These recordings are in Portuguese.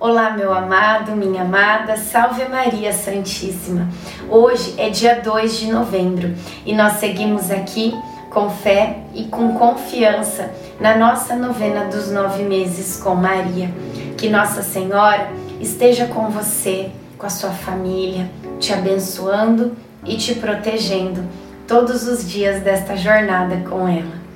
Olá, meu amado, minha amada, salve Maria Santíssima. Hoje é dia 2 de novembro e nós seguimos aqui com fé e com confiança na nossa novena dos nove meses com Maria. Que Nossa Senhora esteja com você, com a sua família, te abençoando e te protegendo todos os dias desta jornada com ela.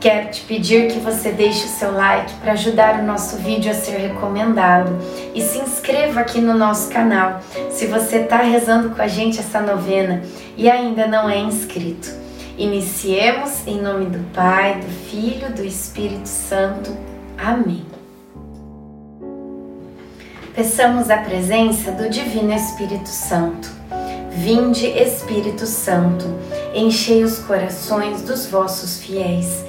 Quero te pedir que você deixe o seu like para ajudar o nosso vídeo a ser recomendado e se inscreva aqui no nosso canal se você está rezando com a gente essa novena e ainda não é inscrito. Iniciemos em nome do Pai, do Filho, do Espírito Santo. Amém. Peçamos a presença do Divino Espírito Santo. Vinde, Espírito Santo, enchei os corações dos vossos fiéis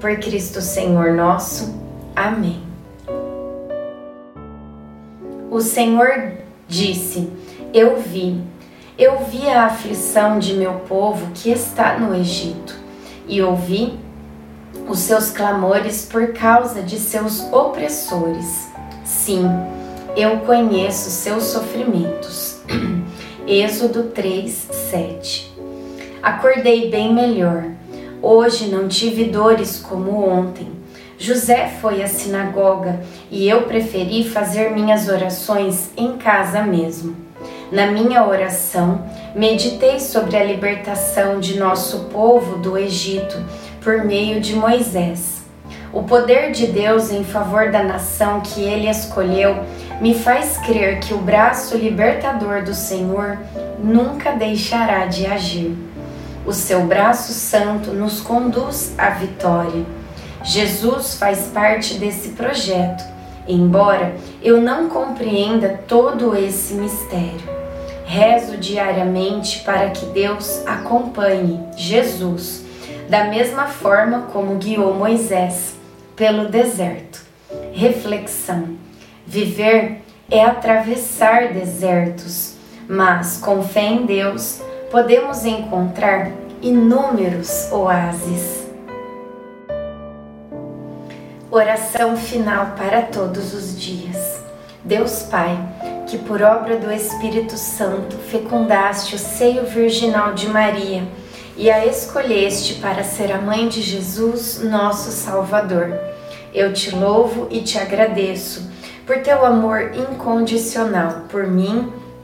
por Cristo Senhor nosso. Amém. O Senhor disse: Eu vi, eu vi a aflição de meu povo que está no Egito, e ouvi os seus clamores por causa de seus opressores. Sim, eu conheço seus sofrimentos. Êxodo 3, 7. Acordei bem melhor Hoje não tive dores como ontem. José foi à sinagoga e eu preferi fazer minhas orações em casa mesmo. Na minha oração, meditei sobre a libertação de nosso povo do Egito por meio de Moisés. O poder de Deus em favor da nação que ele escolheu me faz crer que o braço libertador do Senhor nunca deixará de agir. O seu braço santo nos conduz à vitória. Jesus faz parte desse projeto, embora eu não compreenda todo esse mistério. Rezo diariamente para que Deus acompanhe Jesus, da mesma forma como guiou Moisés pelo deserto. Reflexão: Viver é atravessar desertos, mas com fé em Deus podemos encontrar inúmeros oásis. Oração final para todos os dias. Deus Pai, que por obra do Espírito Santo fecundaste o seio virginal de Maria e a escolheste para ser a mãe de Jesus, nosso Salvador. Eu te louvo e te agradeço por teu amor incondicional por mim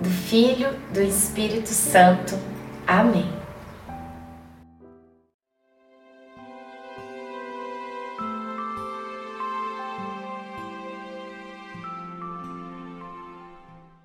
do Filho, do Espírito Santo. Amém.